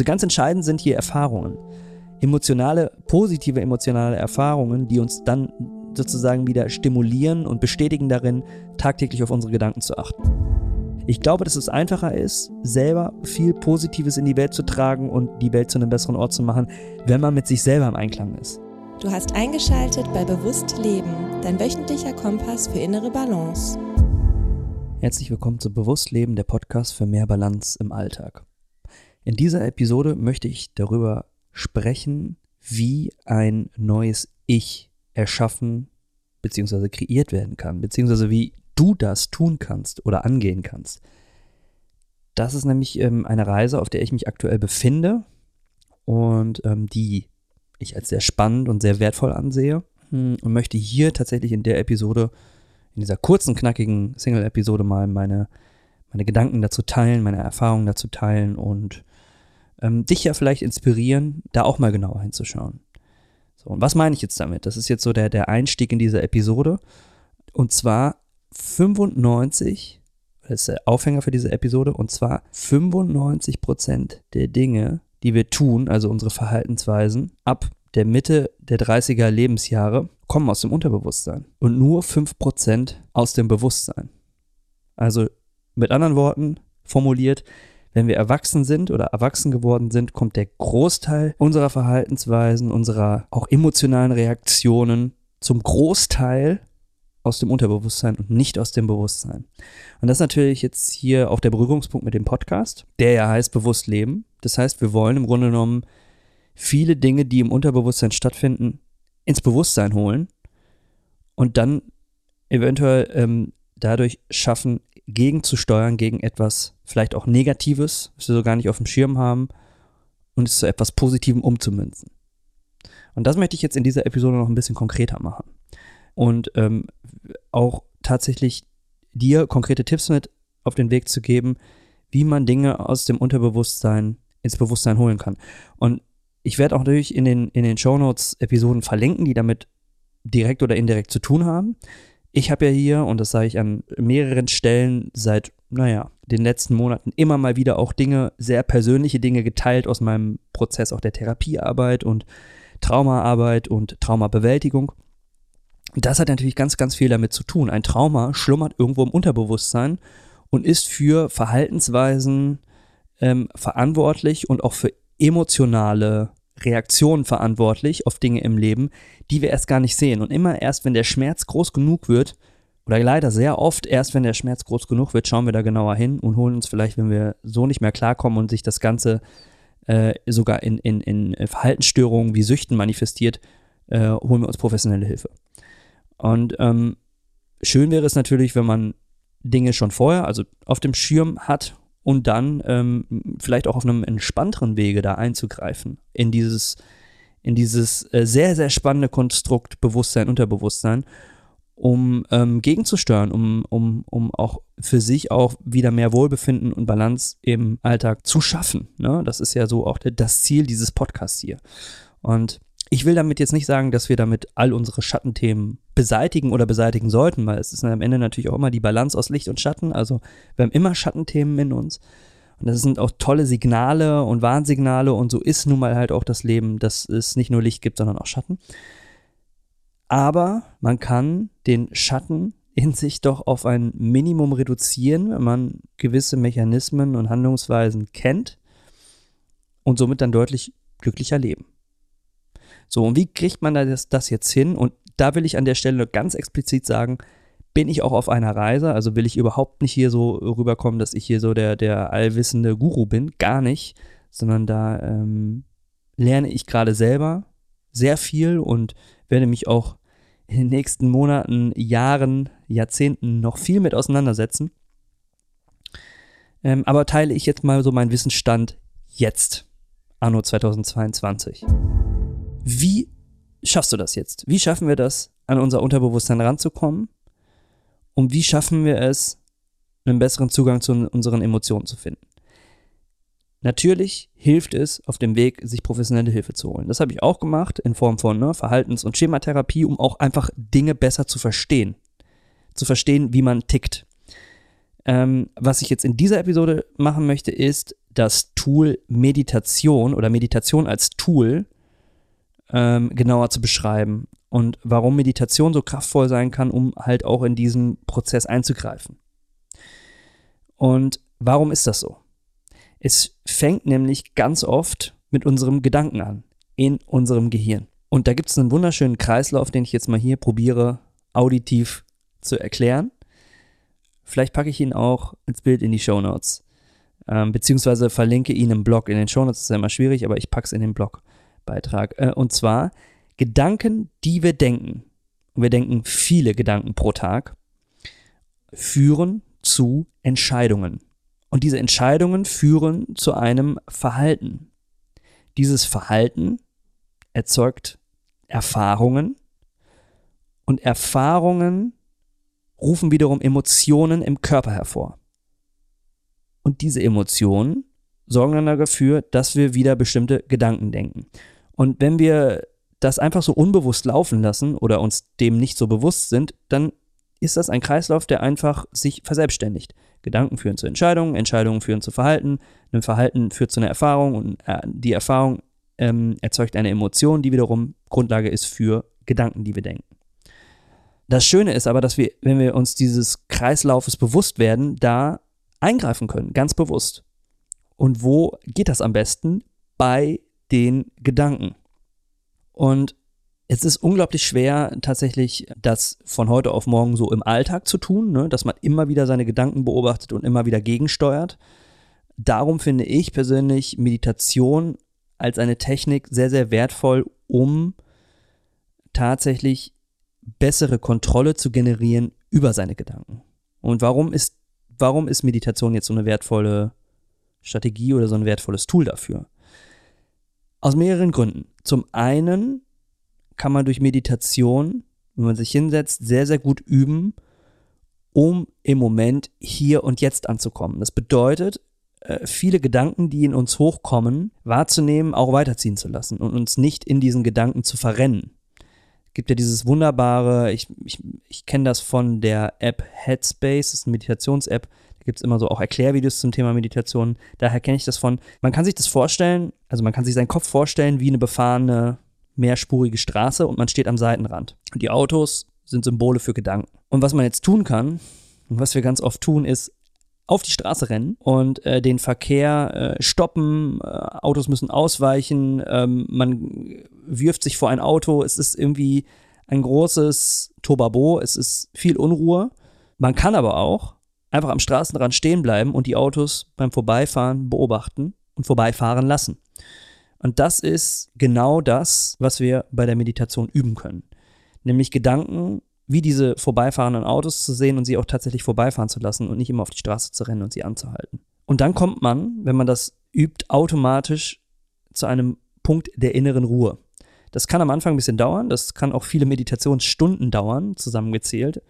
Also ganz entscheidend sind hier Erfahrungen. Emotionale, positive emotionale Erfahrungen, die uns dann sozusagen wieder stimulieren und bestätigen darin, tagtäglich auf unsere Gedanken zu achten. Ich glaube, dass es einfacher ist, selber viel Positives in die Welt zu tragen und die Welt zu einem besseren Ort zu machen, wenn man mit sich selber im Einklang ist. Du hast eingeschaltet bei Bewusst Leben, dein wöchentlicher Kompass für innere Balance. Herzlich willkommen zu Bewusst Leben, der Podcast für mehr Balance im Alltag. In dieser Episode möchte ich darüber sprechen, wie ein neues Ich erschaffen bzw. kreiert werden kann, beziehungsweise wie du das tun kannst oder angehen kannst. Das ist nämlich ähm, eine Reise, auf der ich mich aktuell befinde und ähm, die ich als sehr spannend und sehr wertvoll ansehe hm, und möchte hier tatsächlich in der Episode in dieser kurzen, knackigen Single-Episode mal meine, meine Gedanken dazu teilen, meine Erfahrungen dazu teilen und ähm, dich ja vielleicht inspirieren, da auch mal genauer hinzuschauen. So, und was meine ich jetzt damit? Das ist jetzt so der, der Einstieg in diese Episode. Und zwar 95, das ist der Aufhänger für diese Episode, und zwar 95 Prozent der Dinge, die wir tun, also unsere Verhaltensweisen, ab der Mitte der 30er Lebensjahre kommen aus dem Unterbewusstsein und nur 5% aus dem Bewusstsein. Also mit anderen Worten formuliert, wenn wir erwachsen sind oder erwachsen geworden sind, kommt der Großteil unserer Verhaltensweisen, unserer auch emotionalen Reaktionen zum Großteil aus dem Unterbewusstsein und nicht aus dem Bewusstsein. Und das ist natürlich jetzt hier auch der Berührungspunkt mit dem Podcast, der ja heißt bewusst leben. Das heißt, wir wollen im Grunde genommen viele Dinge, die im Unterbewusstsein stattfinden, ins Bewusstsein holen und dann eventuell ähm, dadurch schaffen, gegenzusteuern gegen etwas vielleicht auch Negatives, was wir so gar nicht auf dem Schirm haben und es zu etwas Positivem umzumünzen. Und das möchte ich jetzt in dieser Episode noch ein bisschen konkreter machen. Und ähm, auch tatsächlich dir konkrete Tipps mit auf den Weg zu geben, wie man Dinge aus dem Unterbewusstsein ins Bewusstsein holen kann. Und ich werde auch natürlich in den, in den Shownotes Episoden verlinken, die damit direkt oder indirekt zu tun haben. Ich habe ja hier, und das sage ich an mehreren Stellen seit, naja, den letzten Monaten immer mal wieder auch Dinge, sehr persönliche Dinge geteilt aus meinem Prozess auch der Therapiearbeit und Traumaarbeit und Traumabewältigung. Das hat natürlich ganz, ganz viel damit zu tun. Ein Trauma schlummert irgendwo im Unterbewusstsein und ist für Verhaltensweisen ähm, verantwortlich und auch für emotionale Reaktionen verantwortlich auf Dinge im Leben, die wir erst gar nicht sehen. Und immer erst, wenn der Schmerz groß genug wird, oder leider sehr oft erst, wenn der Schmerz groß genug wird, schauen wir da genauer hin und holen uns vielleicht, wenn wir so nicht mehr klarkommen und sich das Ganze äh, sogar in, in, in Verhaltensstörungen wie Süchten manifestiert, äh, holen wir uns professionelle Hilfe. Und ähm, schön wäre es natürlich, wenn man Dinge schon vorher, also auf dem Schirm hat und dann ähm, vielleicht auch auf einem entspannteren Wege da einzugreifen in dieses, in dieses äh, sehr, sehr spannende Konstrukt Bewusstsein, Unterbewusstsein, um ähm, gegenzusteuern, um, um, um auch für sich auch wieder mehr Wohlbefinden und Balance im Alltag zu schaffen. Ne? Das ist ja so auch das Ziel dieses Podcasts hier. Und ich will damit jetzt nicht sagen, dass wir damit all unsere Schattenthemen beseitigen oder beseitigen sollten, weil es ist am Ende natürlich auch immer die Balance aus Licht und Schatten. Also wir haben immer Schattenthemen in uns. Und das sind auch tolle Signale und Warnsignale und so ist nun mal halt auch das Leben, dass es nicht nur Licht gibt, sondern auch Schatten. Aber man kann den Schatten in sich doch auf ein Minimum reduzieren, wenn man gewisse Mechanismen und Handlungsweisen kennt und somit dann deutlich glücklicher leben. So, und wie kriegt man das, das jetzt hin? Und da will ich an der Stelle ganz explizit sagen, bin ich auch auf einer Reise, also will ich überhaupt nicht hier so rüberkommen, dass ich hier so der, der allwissende Guru bin, gar nicht, sondern da ähm, lerne ich gerade selber sehr viel und werde mich auch in den nächsten Monaten, Jahren, Jahrzehnten noch viel mit auseinandersetzen. Ähm, aber teile ich jetzt mal so meinen Wissensstand jetzt, anno 2022. Wie schaffst du das jetzt? Wie schaffen wir das, an unser Unterbewusstsein ranzukommen? Und wie schaffen wir es, einen besseren Zugang zu unseren Emotionen zu finden? Natürlich hilft es auf dem Weg, sich professionelle Hilfe zu holen. Das habe ich auch gemacht in Form von ne, Verhaltens- und Schematherapie, um auch einfach Dinge besser zu verstehen. Zu verstehen, wie man tickt. Ähm, was ich jetzt in dieser Episode machen möchte, ist das Tool Meditation oder Meditation als Tool ähm, genauer zu beschreiben und warum Meditation so kraftvoll sein kann, um halt auch in diesen Prozess einzugreifen. Und warum ist das so? Es fängt nämlich ganz oft mit unserem Gedanken an, in unserem Gehirn. Und da gibt es einen wunderschönen Kreislauf, den ich jetzt mal hier probiere, auditiv zu erklären. Vielleicht packe ich ihn auch ins Bild in die Show Notes. Ähm, beziehungsweise verlinke ihn im Blog. In den Show Notes ist ja immer schwierig, aber ich packe es in den Blogbeitrag. Äh, und zwar Gedanken, die wir denken, und wir denken viele Gedanken pro Tag, führen zu Entscheidungen. Und diese Entscheidungen führen zu einem Verhalten. Dieses Verhalten erzeugt Erfahrungen und Erfahrungen rufen wiederum Emotionen im Körper hervor. Und diese Emotionen sorgen dann dafür, dass wir wieder bestimmte Gedanken denken. Und wenn wir das einfach so unbewusst laufen lassen oder uns dem nicht so bewusst sind, dann ist das ein Kreislauf, der einfach sich verselbstständigt. Gedanken führen zu Entscheidungen, Entscheidungen führen zu Verhalten, ein Verhalten führt zu einer Erfahrung und äh, die Erfahrung ähm, erzeugt eine Emotion, die wiederum Grundlage ist für Gedanken, die wir denken. Das Schöne ist aber, dass wir, wenn wir uns dieses Kreislaufes bewusst werden, da eingreifen können, ganz bewusst. Und wo geht das am besten? Bei den Gedanken. Und es ist unglaublich schwer, tatsächlich das von heute auf morgen so im Alltag zu tun, ne? dass man immer wieder seine Gedanken beobachtet und immer wieder gegensteuert. Darum finde ich persönlich Meditation als eine Technik sehr, sehr wertvoll, um tatsächlich bessere Kontrolle zu generieren über seine Gedanken. Und warum ist, warum ist Meditation jetzt so eine wertvolle Strategie oder so ein wertvolles Tool dafür? Aus mehreren Gründen. Zum einen kann man durch Meditation, wenn man sich hinsetzt, sehr, sehr gut üben, um im Moment hier und jetzt anzukommen. Das bedeutet, äh, viele Gedanken, die in uns hochkommen, wahrzunehmen, auch weiterziehen zu lassen und uns nicht in diesen Gedanken zu verrennen. Es gibt ja dieses wunderbare, ich, ich, ich kenne das von der App Headspace, das ist eine Meditations-App, da gibt es immer so auch Erklärvideos zum Thema Meditation. Daher kenne ich das von, man kann sich das vorstellen, also man kann sich seinen Kopf vorstellen wie eine befahrene mehrspurige Straße und man steht am Seitenrand. Und die Autos sind Symbole für Gedanken. Und was man jetzt tun kann, und was wir ganz oft tun, ist auf die Straße rennen und äh, den Verkehr äh, stoppen, äh, Autos müssen ausweichen, ähm, man wirft sich vor ein Auto, es ist irgendwie ein großes Tobabo, es ist viel Unruhe. Man kann aber auch einfach am Straßenrand stehen bleiben und die Autos beim Vorbeifahren beobachten und vorbeifahren lassen. Und das ist genau das, was wir bei der Meditation üben können. Nämlich Gedanken wie diese vorbeifahrenden Autos zu sehen und sie auch tatsächlich vorbeifahren zu lassen und nicht immer auf die Straße zu rennen und sie anzuhalten. Und dann kommt man, wenn man das übt, automatisch zu einem Punkt der inneren Ruhe. Das kann am Anfang ein bisschen dauern, das kann auch viele Meditationsstunden dauern, zusammengezählt.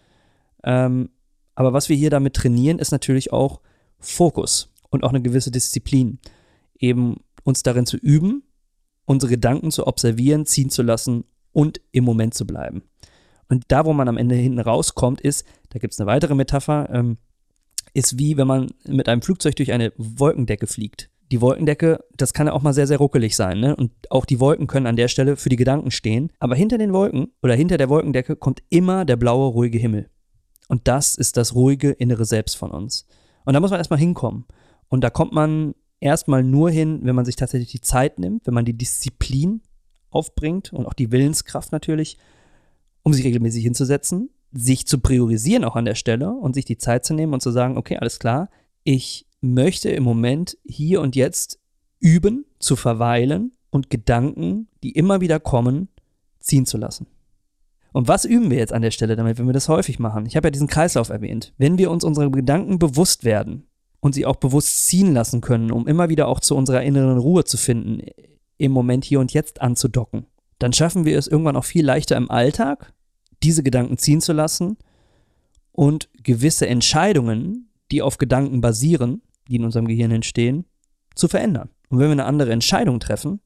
Ähm, aber was wir hier damit trainieren, ist natürlich auch Fokus und auch eine gewisse Disziplin. Eben uns darin zu üben, unsere Gedanken zu observieren, ziehen zu lassen und im Moment zu bleiben. Und da, wo man am Ende hinten rauskommt, ist, da gibt es eine weitere Metapher, ähm, ist wie wenn man mit einem Flugzeug durch eine Wolkendecke fliegt. Die Wolkendecke, das kann ja auch mal sehr, sehr ruckelig sein, ne? Und auch die Wolken können an der Stelle für die Gedanken stehen. Aber hinter den Wolken oder hinter der Wolkendecke kommt immer der blaue, ruhige Himmel. Und das ist das ruhige innere Selbst von uns. Und da muss man erstmal hinkommen. Und da kommt man erstmal nur hin, wenn man sich tatsächlich die Zeit nimmt, wenn man die Disziplin aufbringt und auch die Willenskraft natürlich, um sich regelmäßig hinzusetzen, sich zu priorisieren auch an der Stelle und sich die Zeit zu nehmen und zu sagen, okay, alles klar, ich möchte im Moment hier und jetzt üben, zu verweilen und Gedanken, die immer wieder kommen, ziehen zu lassen. Und was üben wir jetzt an der Stelle damit, wenn wir das häufig machen? Ich habe ja diesen Kreislauf erwähnt. Wenn wir uns unsere Gedanken bewusst werden, und sie auch bewusst ziehen lassen können, um immer wieder auch zu unserer inneren Ruhe zu finden, im Moment hier und jetzt anzudocken. Dann schaffen wir es irgendwann auch viel leichter im Alltag, diese Gedanken ziehen zu lassen und gewisse Entscheidungen, die auf Gedanken basieren, die in unserem Gehirn entstehen, zu verändern. Und wenn wir eine andere Entscheidung treffen,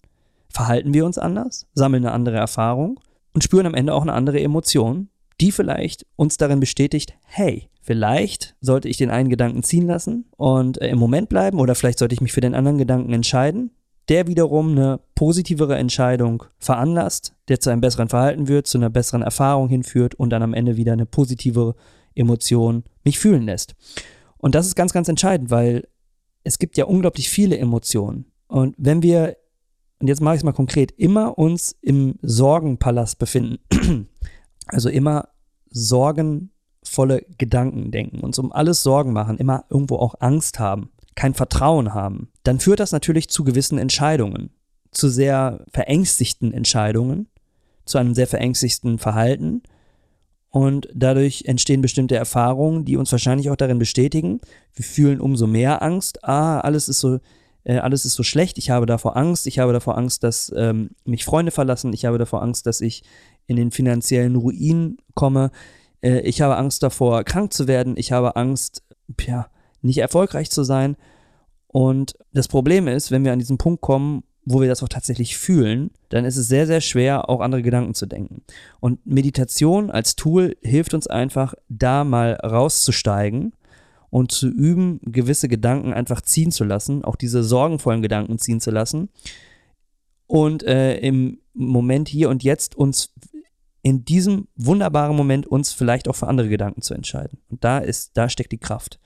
verhalten wir uns anders, sammeln eine andere Erfahrung und spüren am Ende auch eine andere Emotion, die vielleicht uns darin bestätigt, hey, vielleicht sollte ich den einen Gedanken ziehen lassen und äh, im Moment bleiben oder vielleicht sollte ich mich für den anderen Gedanken entscheiden, der wiederum eine positivere Entscheidung veranlasst, der zu einem besseren Verhalten wird, zu einer besseren Erfahrung hinführt und dann am Ende wieder eine positive Emotion mich fühlen lässt. Und das ist ganz, ganz entscheidend, weil es gibt ja unglaublich viele Emotionen. Und wenn wir, und jetzt mache ich es mal konkret, immer uns im Sorgenpalast befinden, also immer sorgenvolle Gedanken denken, uns um alles Sorgen machen, immer irgendwo auch Angst haben, kein Vertrauen haben, dann führt das natürlich zu gewissen Entscheidungen, zu sehr verängstigten Entscheidungen, zu einem sehr verängstigten Verhalten und dadurch entstehen bestimmte Erfahrungen, die uns wahrscheinlich auch darin bestätigen. Wir fühlen umso mehr Angst. Ah, alles ist so, äh, alles ist so schlecht. Ich habe davor Angst. Ich habe davor Angst, dass ähm, mich Freunde verlassen. Ich habe davor Angst, dass ich in den finanziellen Ruin komme. Äh, ich habe Angst davor, krank zu werden. Ich habe Angst, ja, nicht erfolgreich zu sein. Und das Problem ist, wenn wir an diesen Punkt kommen, wo wir das auch tatsächlich fühlen, dann ist es sehr, sehr schwer, auch andere Gedanken zu denken. Und Meditation als Tool hilft uns einfach, da mal rauszusteigen und zu üben, gewisse Gedanken einfach ziehen zu lassen, auch diese sorgenvollen Gedanken ziehen zu lassen. Und äh, im Moment hier und jetzt uns in diesem wunderbaren Moment uns vielleicht auch für andere Gedanken zu entscheiden. Und da ist, da steckt die Kraft.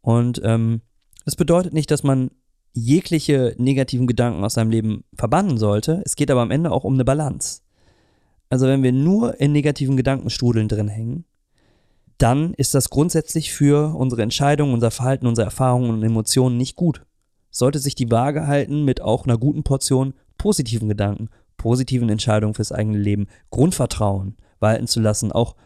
Und ähm, das bedeutet nicht, dass man jegliche negativen Gedanken aus seinem Leben verbannen sollte. Es geht aber am Ende auch um eine Balance. Also wenn wir nur in negativen Gedankenstrudeln drin hängen, dann ist das grundsätzlich für unsere Entscheidungen, unser Verhalten, unsere Erfahrungen und Emotionen nicht gut. Sollte sich die Waage halten mit auch einer guten Portion positiven Gedanken, positiven Entscheidungen fürs eigene Leben, Grundvertrauen walten zu lassen, auch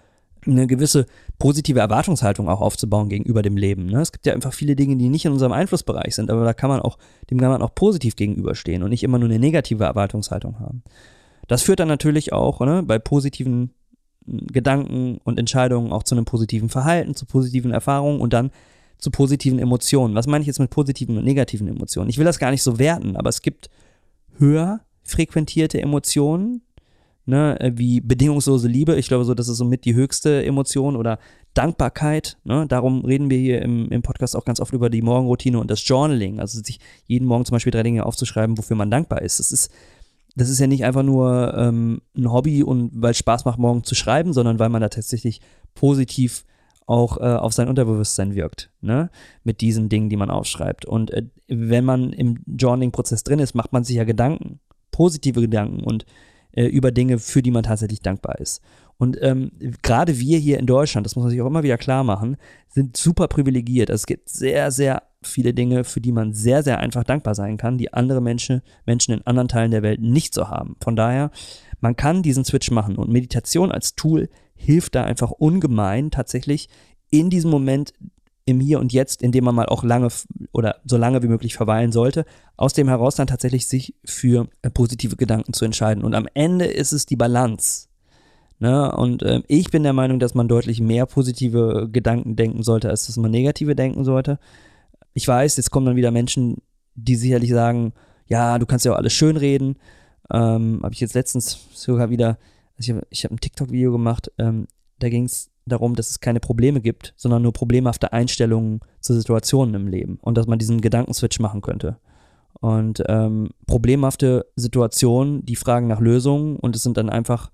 eine gewisse positive Erwartungshaltung auch aufzubauen gegenüber dem Leben. Ne? Es gibt ja einfach viele Dinge, die nicht in unserem Einflussbereich sind, aber da kann man auch, dem kann man auch positiv gegenüberstehen und nicht immer nur eine negative Erwartungshaltung haben. Das führt dann natürlich auch ne, bei positiven hm, Gedanken und Entscheidungen auch zu einem positiven Verhalten, zu positiven Erfahrungen und dann zu positiven Emotionen. Was meine ich jetzt mit positiven und negativen Emotionen? Ich will das gar nicht so werten, aber es gibt höher frequentierte Emotionen, ne, äh, wie bedingungslose Liebe. Ich glaube so, das ist somit die höchste Emotion oder Dankbarkeit. Ne? Darum reden wir hier im, im Podcast auch ganz oft über die Morgenroutine und das Journaling. Also sich jeden Morgen zum Beispiel drei Dinge aufzuschreiben, wofür man dankbar ist. Das ist, das ist ja nicht einfach nur ähm, ein Hobby und weil es Spaß macht, morgen zu schreiben, sondern weil man da tatsächlich positiv auch äh, auf sein Unterbewusstsein wirkt, ne? Mit diesen Dingen, die man aufschreibt. Und äh, wenn man im Journaling-Prozess drin ist, macht man sich ja Gedanken, positive Gedanken und äh, über Dinge, für die man tatsächlich dankbar ist. Und ähm, gerade wir hier in Deutschland, das muss man sich auch immer wieder klar machen, sind super privilegiert. Also es gibt sehr, sehr viele Dinge, für die man sehr, sehr einfach dankbar sein kann, die andere Menschen, Menschen in anderen Teilen der Welt nicht so haben. Von daher, man kann diesen Switch machen und Meditation als Tool hilft da einfach ungemein, tatsächlich in diesem Moment im Hier und Jetzt, in dem man mal auch lange oder so lange wie möglich verweilen sollte, aus dem heraus dann tatsächlich sich für äh, positive Gedanken zu entscheiden. Und am Ende ist es die Balance. Ne? Und äh, ich bin der Meinung, dass man deutlich mehr positive Gedanken denken sollte, als dass man negative denken sollte. Ich weiß, jetzt kommen dann wieder Menschen, die sicherlich sagen, ja, du kannst ja auch alles schönreden. Ähm, Habe ich jetzt letztens sogar wieder, also ich habe hab ein TikTok-Video gemacht, ähm, da ging es darum, dass es keine Probleme gibt, sondern nur problemhafte Einstellungen zu Situationen im Leben und dass man diesen Gedankenswitch machen könnte. Und ähm, problemhafte Situationen, die fragen nach Lösungen und es sind dann einfach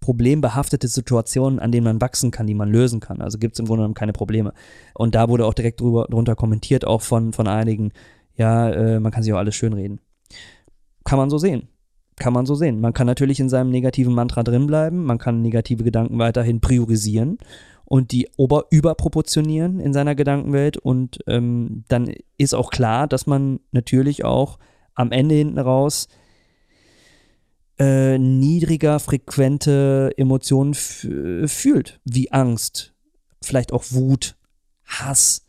problembehaftete Situationen, an denen man wachsen kann, die man lösen kann. Also gibt es im Grunde genommen keine Probleme. Und da wurde auch direkt drüber, drunter kommentiert, auch von, von einigen, ja, äh, man kann sich auch alles schönreden. Kann man so sehen kann man so sehen. Man kann natürlich in seinem negativen Mantra drinbleiben, man kann negative Gedanken weiterhin priorisieren und die ober überproportionieren in seiner Gedankenwelt und ähm, dann ist auch klar, dass man natürlich auch am Ende hinten raus äh, niedriger frequente Emotionen fühlt, wie Angst, vielleicht auch Wut, Hass,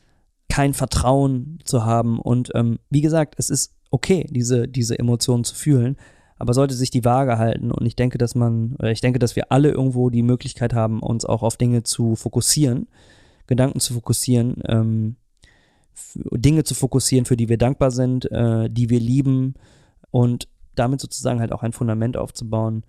kein Vertrauen zu haben und ähm, wie gesagt, es ist okay, diese, diese Emotionen zu fühlen, aber sollte sich die Waage halten und ich denke, dass man, oder ich denke, dass wir alle irgendwo die Möglichkeit haben, uns auch auf Dinge zu fokussieren, Gedanken zu fokussieren, ähm, Dinge zu fokussieren, für die wir dankbar sind, äh, die wir lieben und damit sozusagen halt auch ein Fundament aufzubauen,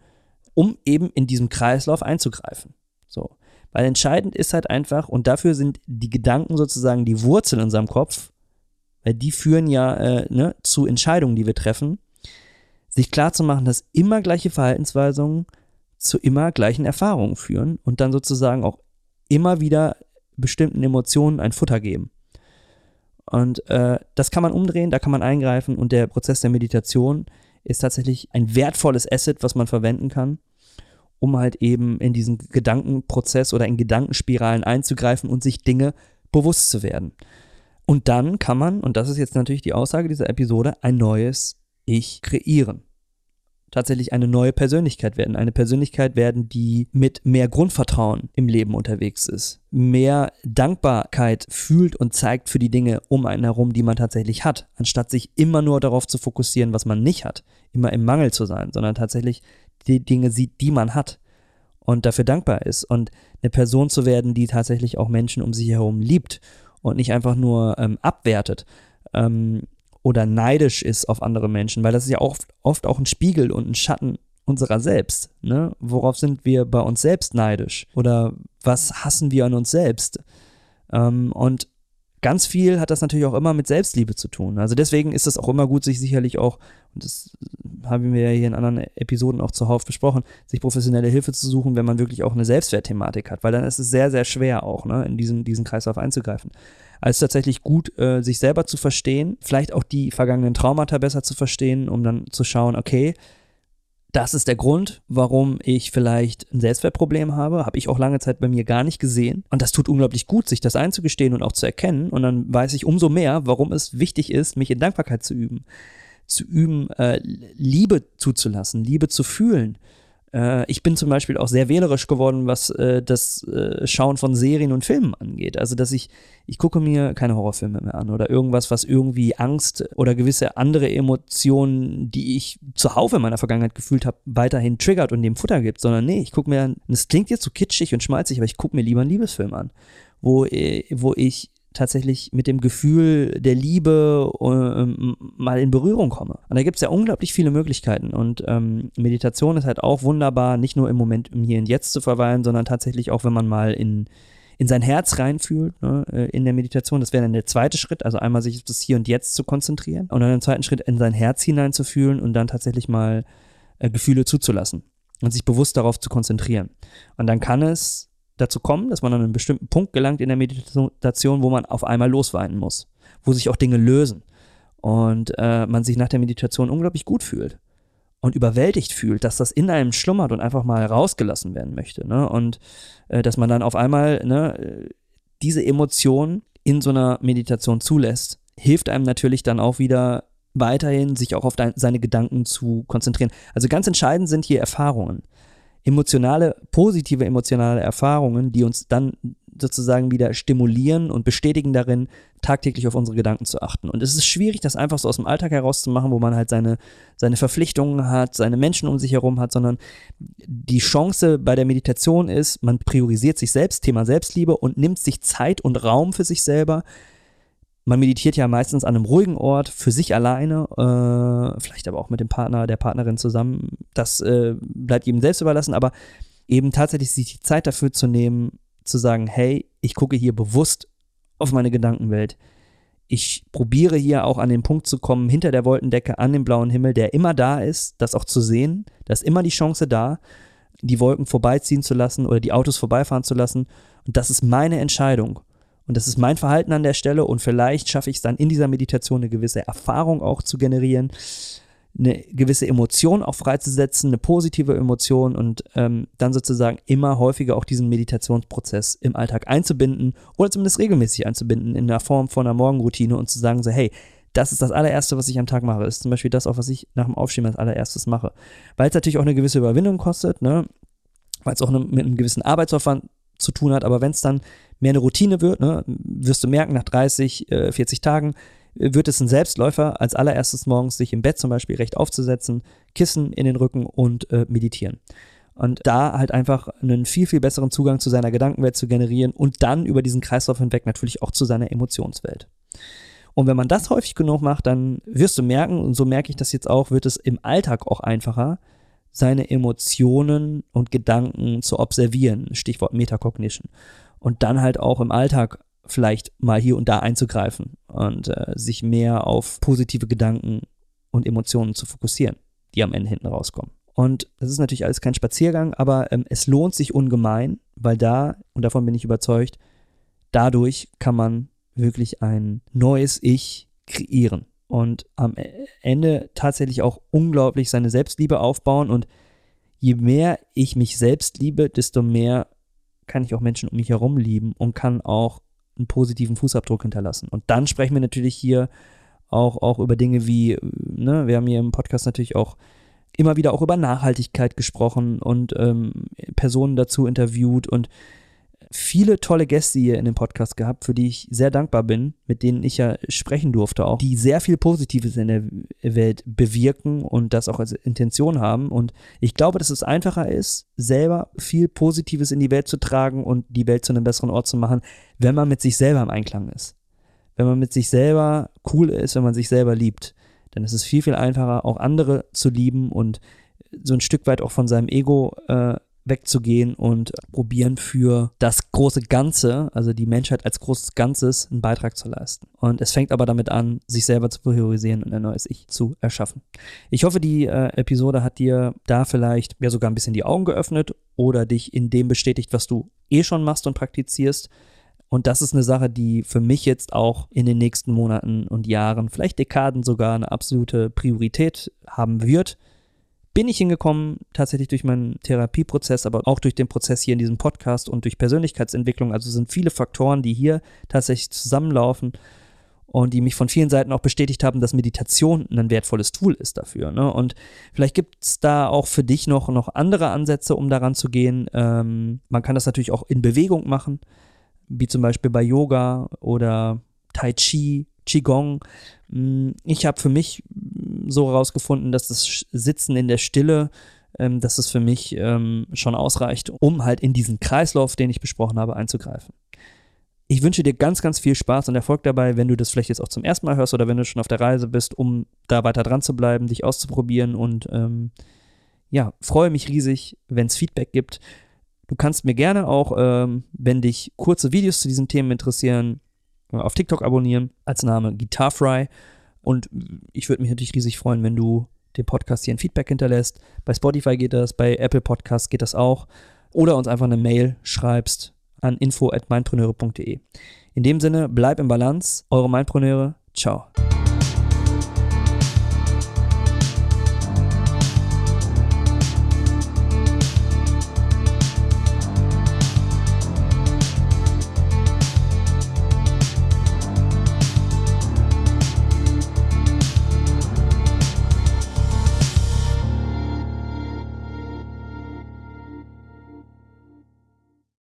um eben in diesem Kreislauf einzugreifen. So. Weil entscheidend ist halt einfach, und dafür sind die Gedanken sozusagen die Wurzel in unserem Kopf, weil die führen ja äh, ne, zu Entscheidungen, die wir treffen, sich klar zu machen, dass immer gleiche Verhaltensweisungen zu immer gleichen Erfahrungen führen und dann sozusagen auch immer wieder bestimmten Emotionen ein Futter geben. Und äh, das kann man umdrehen, da kann man eingreifen und der Prozess der Meditation ist tatsächlich ein wertvolles Asset, was man verwenden kann, um halt eben in diesen Gedankenprozess oder in Gedankenspiralen einzugreifen und sich Dinge bewusst zu werden. Und dann kann man, und das ist jetzt natürlich die Aussage dieser Episode, ein neues Ich kreieren tatsächlich eine neue Persönlichkeit werden. Eine Persönlichkeit werden, die mit mehr Grundvertrauen im Leben unterwegs ist. Mehr Dankbarkeit fühlt und zeigt für die Dinge um einen herum, die man tatsächlich hat. Anstatt sich immer nur darauf zu fokussieren, was man nicht hat. Immer im Mangel zu sein, sondern tatsächlich die Dinge sieht, die man hat. Und dafür dankbar ist. Und eine Person zu werden, die tatsächlich auch Menschen um sich herum liebt und nicht einfach nur ähm, abwertet. Ähm, oder neidisch ist auf andere Menschen, weil das ist ja oft, oft auch ein Spiegel und ein Schatten unserer selbst. Ne? Worauf sind wir bei uns selbst neidisch? Oder was hassen wir an uns selbst? Ähm, und ganz viel hat das natürlich auch immer mit Selbstliebe zu tun. Also deswegen ist es auch immer gut, sich sicherlich auch, das haben wir ja hier in anderen Episoden auch zuhauf besprochen, sich professionelle Hilfe zu suchen, wenn man wirklich auch eine Selbstwertthematik hat, weil dann ist es sehr, sehr schwer auch, ne, in diesen, diesen Kreislauf einzugreifen als tatsächlich gut, äh, sich selber zu verstehen, vielleicht auch die vergangenen Traumata besser zu verstehen, um dann zu schauen, okay, das ist der Grund, warum ich vielleicht ein Selbstwertproblem habe. Habe ich auch lange Zeit bei mir gar nicht gesehen. Und das tut unglaublich gut, sich das einzugestehen und auch zu erkennen. Und dann weiß ich umso mehr, warum es wichtig ist, mich in Dankbarkeit zu üben. Zu üben, äh, Liebe zuzulassen, Liebe zu fühlen, äh, ich bin zum Beispiel auch sehr wählerisch geworden, was äh, das äh, Schauen von Serien und Filmen angeht. Also, dass ich, ich gucke mir keine Horrorfilme mehr an oder irgendwas, was irgendwie Angst oder gewisse andere Emotionen, die ich zuhauf in meiner Vergangenheit gefühlt habe, weiterhin triggert und dem Futter gibt, sondern nee, ich gucke mir, das klingt jetzt so kitschig und schmalzig, aber ich gucke mir lieber einen Liebesfilm an, wo, äh, wo ich tatsächlich mit dem Gefühl der Liebe äh, mal in Berührung komme. Und da gibt es ja unglaublich viele Möglichkeiten. Und ähm, Meditation ist halt auch wunderbar, nicht nur im Moment im Hier und Jetzt zu verweilen, sondern tatsächlich auch, wenn man mal in, in sein Herz reinfühlt, ne, äh, in der Meditation. Das wäre dann der zweite Schritt, also einmal sich auf das Hier und Jetzt zu konzentrieren und dann im zweiten Schritt in sein Herz hineinzufühlen und dann tatsächlich mal äh, Gefühle zuzulassen und sich bewusst darauf zu konzentrieren. Und dann kann es dazu kommen, dass man an einen bestimmten Punkt gelangt in der Meditation, wo man auf einmal losweinen muss, wo sich auch Dinge lösen und äh, man sich nach der Meditation unglaublich gut fühlt und überwältigt fühlt, dass das in einem schlummert und einfach mal rausgelassen werden möchte. Ne? Und äh, dass man dann auf einmal ne, diese Emotion in so einer Meditation zulässt, hilft einem natürlich dann auch wieder weiterhin, sich auch auf dein, seine Gedanken zu konzentrieren. Also ganz entscheidend sind hier Erfahrungen emotionale, positive emotionale Erfahrungen, die uns dann sozusagen wieder stimulieren und bestätigen darin, tagtäglich auf unsere Gedanken zu achten. Und es ist schwierig, das einfach so aus dem Alltag herauszumachen, wo man halt seine, seine Verpflichtungen hat, seine Menschen um sich herum hat, sondern die Chance bei der Meditation ist, man priorisiert sich selbst, Thema Selbstliebe und nimmt sich Zeit und Raum für sich selber, man meditiert ja meistens an einem ruhigen Ort, für sich alleine, äh, vielleicht aber auch mit dem Partner, der Partnerin zusammen. Das äh, bleibt jedem selbst überlassen, aber eben tatsächlich sich die Zeit dafür zu nehmen, zu sagen, hey, ich gucke hier bewusst auf meine Gedankenwelt. Ich probiere hier auch an den Punkt zu kommen, hinter der Wolkendecke, an dem blauen Himmel, der immer da ist, das auch zu sehen. Da ist immer die Chance da, die Wolken vorbeiziehen zu lassen oder die Autos vorbeifahren zu lassen. Und das ist meine Entscheidung. Und das ist mein Verhalten an der Stelle und vielleicht schaffe ich es dann in dieser Meditation eine gewisse Erfahrung auch zu generieren, eine gewisse Emotion auch freizusetzen, eine positive Emotion und ähm, dann sozusagen immer häufiger auch diesen Meditationsprozess im Alltag einzubinden oder zumindest regelmäßig einzubinden in der Form von einer Morgenroutine und zu sagen so, hey, das ist das allererste, was ich am Tag mache. Das ist zum Beispiel das auch, was ich nach dem Aufstehen als allererstes mache. Weil es natürlich auch eine gewisse Überwindung kostet, ne? weil es auch eine, mit einem gewissen Arbeitsaufwand zu tun hat, aber wenn es dann mehr eine Routine wird, ne, wirst du merken, nach 30, äh, 40 Tagen äh, wird es ein Selbstläufer, als allererstes morgens sich im Bett zum Beispiel recht aufzusetzen, Kissen in den Rücken und äh, meditieren. Und da halt einfach einen viel, viel besseren Zugang zu seiner Gedankenwelt zu generieren und dann über diesen Kreislauf hinweg natürlich auch zu seiner Emotionswelt. Und wenn man das häufig genug macht, dann wirst du merken, und so merke ich das jetzt auch, wird es im Alltag auch einfacher, seine Emotionen und Gedanken zu observieren, Stichwort Metacognition, und dann halt auch im Alltag vielleicht mal hier und da einzugreifen und äh, sich mehr auf positive Gedanken und Emotionen zu fokussieren, die am Ende hinten rauskommen. Und das ist natürlich alles kein Spaziergang, aber ähm, es lohnt sich ungemein, weil da, und davon bin ich überzeugt, dadurch kann man wirklich ein neues Ich kreieren und am e-, Ende tatsächlich auch unglaublich seine Selbstliebe aufbauen. Und je mehr ich mich selbst liebe, desto mehr kann ich auch Menschen um mich herum lieben und kann auch einen positiven Fußabdruck hinterlassen. Und dann sprechen wir natürlich hier auch, auch über Dinge wie, ne, wir haben hier im Podcast natürlich auch immer wieder auch über Nachhaltigkeit gesprochen und ähm, Personen dazu interviewt und viele tolle Gäste hier in dem Podcast gehabt, für die ich sehr dankbar bin, mit denen ich ja sprechen durfte auch, die sehr viel Positives in der Welt bewirken und das auch als Intention haben. Und ich glaube, dass es einfacher ist, selber viel Positives in die Welt zu tragen und die Welt zu einem besseren Ort zu machen, wenn man mit sich selber im Einklang ist. Wenn man mit sich selber cool ist, wenn man sich selber liebt. Dann ist es viel, viel einfacher, auch andere zu lieben und so ein Stück weit auch von seinem Ego äh, wegzugehen und probieren für das große Ganze, also die Menschheit als großes Ganzes, einen Beitrag zu leisten. Und es fängt aber damit an, sich selber zu priorisieren und ein neues Ich zu erschaffen. Ich hoffe, die äh, Episode hat dir da vielleicht ja sogar ein bisschen die Augen geöffnet oder dich in dem bestätigt, was du eh schon machst und praktizierst. Und das ist eine Sache, die für mich jetzt auch in den nächsten Monaten und Jahren, vielleicht Dekaden sogar eine absolute Priorität haben wird bin ich hingekommen, tatsächlich durch meinen Therapieprozess, aber auch durch den Prozess hier in diesem Podcast und durch Persönlichkeitsentwicklung. Also sind viele Faktoren, die hier tatsächlich zusammenlaufen und die mich von vielen Seiten auch bestätigt haben, dass Meditation ein wertvolles Tool ist dafür. Ne? Und vielleicht gibt es da auch für dich noch, noch andere Ansätze, um daran zu gehen. Ähm, man kann das natürlich auch in Bewegung machen, wie zum Beispiel bei Yoga oder Tai Chi, Qigong. Mm, ich habe für mich so herausgefunden, dass das Sitzen in der Stille, ähm, dass es für mich ähm, schon ausreicht, um halt in diesen Kreislauf, den ich besprochen habe, einzugreifen. Ich wünsche dir ganz, ganz viel Spaß und Erfolg dabei, wenn du das vielleicht jetzt auch zum ersten Mal hörst oder wenn du schon auf der Reise bist, um da weiter dran zu bleiben, dich auszuprobieren und ähm, ja, freue mich riesig, wenn es Feedback gibt. Du kannst mir gerne auch, ähm, wenn dich kurze Videos zu diesen Themen interessieren, auf TikTok abonnieren als Name Guitarfry. Und ich würde mich natürlich riesig freuen, wenn du dem Podcast hier ein Feedback hinterlässt. Bei Spotify geht das, bei Apple Podcasts geht das auch. Oder uns einfach eine Mail schreibst an info@mindpreneure.de. In dem Sinne, bleib im Balance, eure Mindpreneure. Ciao.